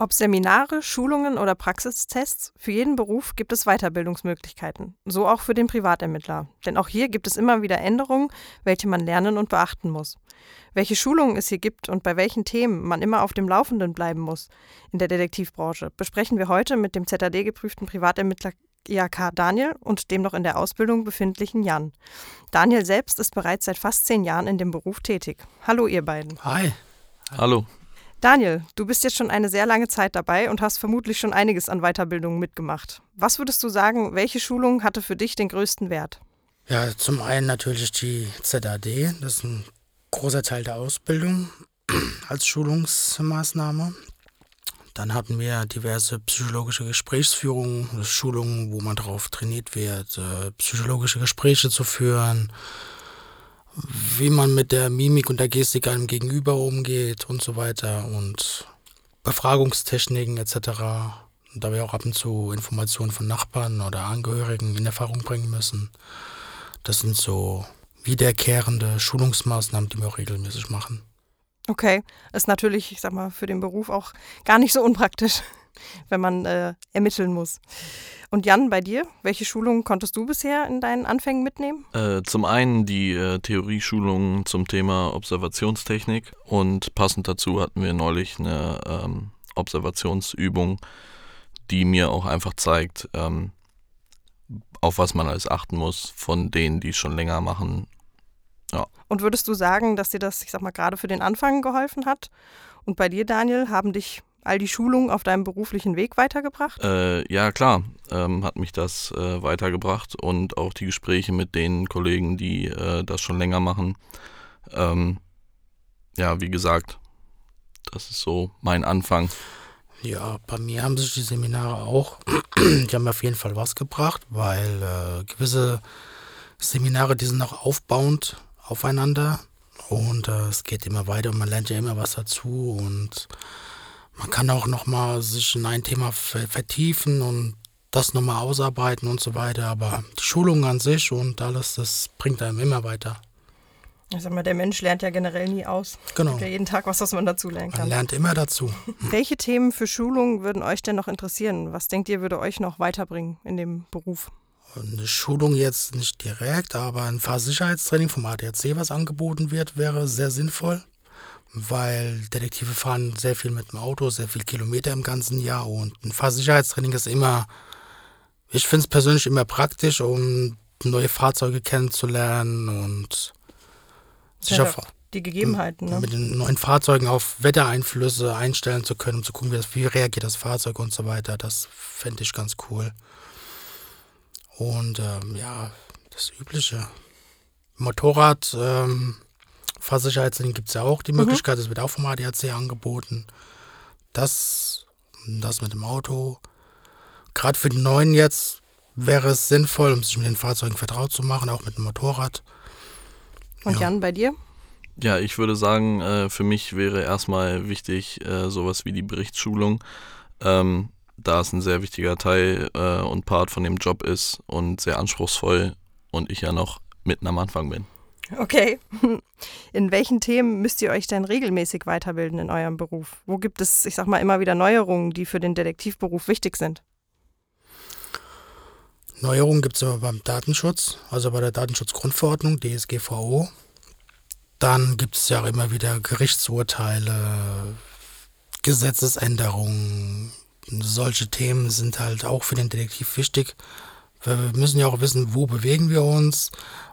Ob Seminare, Schulungen oder Praxistests, für jeden Beruf gibt es Weiterbildungsmöglichkeiten. So auch für den Privatermittler. Denn auch hier gibt es immer wieder Änderungen, welche man lernen und beachten muss. Welche Schulungen es hier gibt und bei welchen Themen man immer auf dem Laufenden bleiben muss in der Detektivbranche, besprechen wir heute mit dem ZAD-geprüften Privatermittler IHK Daniel und dem noch in der Ausbildung befindlichen Jan. Daniel selbst ist bereits seit fast zehn Jahren in dem Beruf tätig. Hallo ihr beiden. Hi. Hallo. Daniel, du bist jetzt schon eine sehr lange Zeit dabei und hast vermutlich schon einiges an Weiterbildungen mitgemacht. Was würdest du sagen, welche Schulung hatte für dich den größten Wert? Ja, zum einen natürlich die ZAD, das ist ein großer Teil der Ausbildung als Schulungsmaßnahme. Dann hatten wir diverse psychologische Gesprächsführungen, Schulungen, wo man darauf trainiert wird, äh, psychologische Gespräche zu führen, wie man mit der Mimik und der Gestik einem Gegenüber umgeht und so weiter und Befragungstechniken etc. Da wir auch ab und zu Informationen von Nachbarn oder Angehörigen in Erfahrung bringen müssen. Das sind so wiederkehrende Schulungsmaßnahmen, die wir auch regelmäßig machen. Okay, ist natürlich, ich sag mal, für den Beruf auch gar nicht so unpraktisch, wenn man äh, ermitteln muss. Und Jan, bei dir, welche Schulungen konntest du bisher in deinen Anfängen mitnehmen? Äh, zum einen die äh, Theorieschulungen zum Thema Observationstechnik und passend dazu hatten wir neulich eine ähm, Observationsübung, die mir auch einfach zeigt, ähm, auf was man alles achten muss von denen, die es schon länger machen. Ja. Und würdest du sagen, dass dir das, ich sag mal, gerade für den Anfang geholfen hat? Und bei dir, Daniel, haben dich all die Schulungen auf deinem beruflichen Weg weitergebracht? Äh, ja, klar, ähm, hat mich das äh, weitergebracht und auch die Gespräche mit den Kollegen, die äh, das schon länger machen. Ähm, ja, wie gesagt, das ist so mein Anfang. Ja, bei mir haben sich die Seminare auch, die haben auf jeden Fall was gebracht, weil äh, gewisse Seminare, die sind auch aufbauend aufeinander und äh, es geht immer weiter und man lernt ja immer was dazu und man kann auch nochmal sich in ein Thema vertiefen und das nochmal ausarbeiten und so weiter. Aber die Schulung an sich und alles, das bringt einem immer weiter. Ich sag mal, der Mensch lernt ja generell nie aus. Genau. ja jeden Tag was, was man dazu lernen kann. Man lernt immer dazu. Welche Themen für Schulungen würden euch denn noch interessieren? Was denkt ihr, würde euch noch weiterbringen in dem Beruf? Eine Schulung jetzt nicht direkt, aber ein Fahrsicherheitstraining vom ADAC, was angeboten wird, wäre sehr sinnvoll weil Detektive fahren sehr viel mit dem Auto, sehr viel Kilometer im ganzen Jahr und ein Fahrsicherheitstraining ist immer, ich finde es persönlich immer praktisch, um neue Fahrzeuge kennenzulernen und sich ja, auf die Gegebenheiten, ne? mit den neuen Fahrzeugen auf Wettereinflüsse einstellen zu können, um zu gucken, wie, das, wie reagiert das Fahrzeug und so weiter. Das fände ich ganz cool. Und ähm, ja, das Übliche. Motorrad, ähm, Fahrsicherheitslinien gibt es ja auch die mhm. Möglichkeit, mhm. das wird auch vom ADAC angeboten. Das, das mit dem Auto. Gerade für die Neuen jetzt wäre es sinnvoll, um sich mit den Fahrzeugen vertraut zu machen, auch mit dem Motorrad. Und ja. Jan, bei dir? Ja, ich würde sagen, äh, für mich wäre erstmal wichtig äh, sowas wie die Berichtsschulung, ähm, da es ein sehr wichtiger Teil äh, und Part von dem Job ist und sehr anspruchsvoll und ich ja noch mitten am Anfang bin. Okay. In welchen Themen müsst ihr euch denn regelmäßig weiterbilden in eurem Beruf? Wo gibt es, ich sag mal, immer wieder Neuerungen, die für den Detektivberuf wichtig sind? Neuerungen gibt es immer beim Datenschutz, also bei der Datenschutzgrundverordnung, DSGVO. Dann gibt es ja auch immer wieder Gerichtsurteile, Gesetzesänderungen. Solche Themen sind halt auch für den Detektiv wichtig. Wir müssen ja auch wissen, wo bewegen wir uns,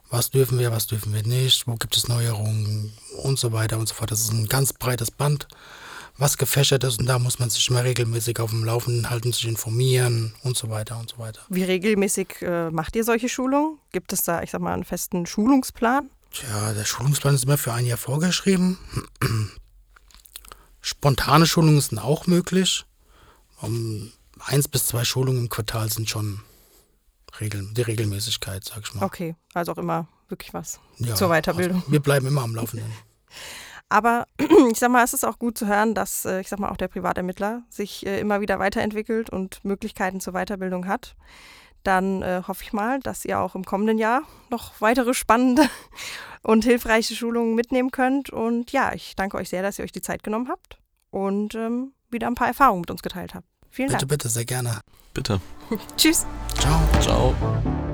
was dürfen wir, was dürfen wir nicht, wo gibt es Neuerungen und so weiter und so fort. Das ist ein ganz breites Band, was gefächert ist und da muss man sich immer regelmäßig auf dem Laufenden halten, sich informieren und so weiter und so weiter. Wie regelmäßig äh, macht ihr solche Schulungen? Gibt es da, ich sag mal, einen festen Schulungsplan? Tja, der Schulungsplan ist immer für ein Jahr vorgeschrieben. Spontane Schulungen sind auch möglich. Um eins bis zwei Schulungen im Quartal sind schon Regel, die Regelmäßigkeit, sag ich mal. Okay, also auch immer wirklich was ja, zur Weiterbildung. Also wir bleiben immer am Laufenden. Aber ich sag mal, es ist auch gut zu hören, dass äh, ich sag mal auch der Privatermittler sich äh, immer wieder weiterentwickelt und Möglichkeiten zur Weiterbildung hat. Dann äh, hoffe ich mal, dass ihr auch im kommenden Jahr noch weitere spannende und hilfreiche Schulungen mitnehmen könnt. Und ja, ich danke euch sehr, dass ihr euch die Zeit genommen habt. Und ähm, wieder ein paar Erfahrungen mit uns geteilt habt. Vielen Bitte, Dank. bitte, sehr gerne. Bitte. Tschüss. Ciao. Ciao.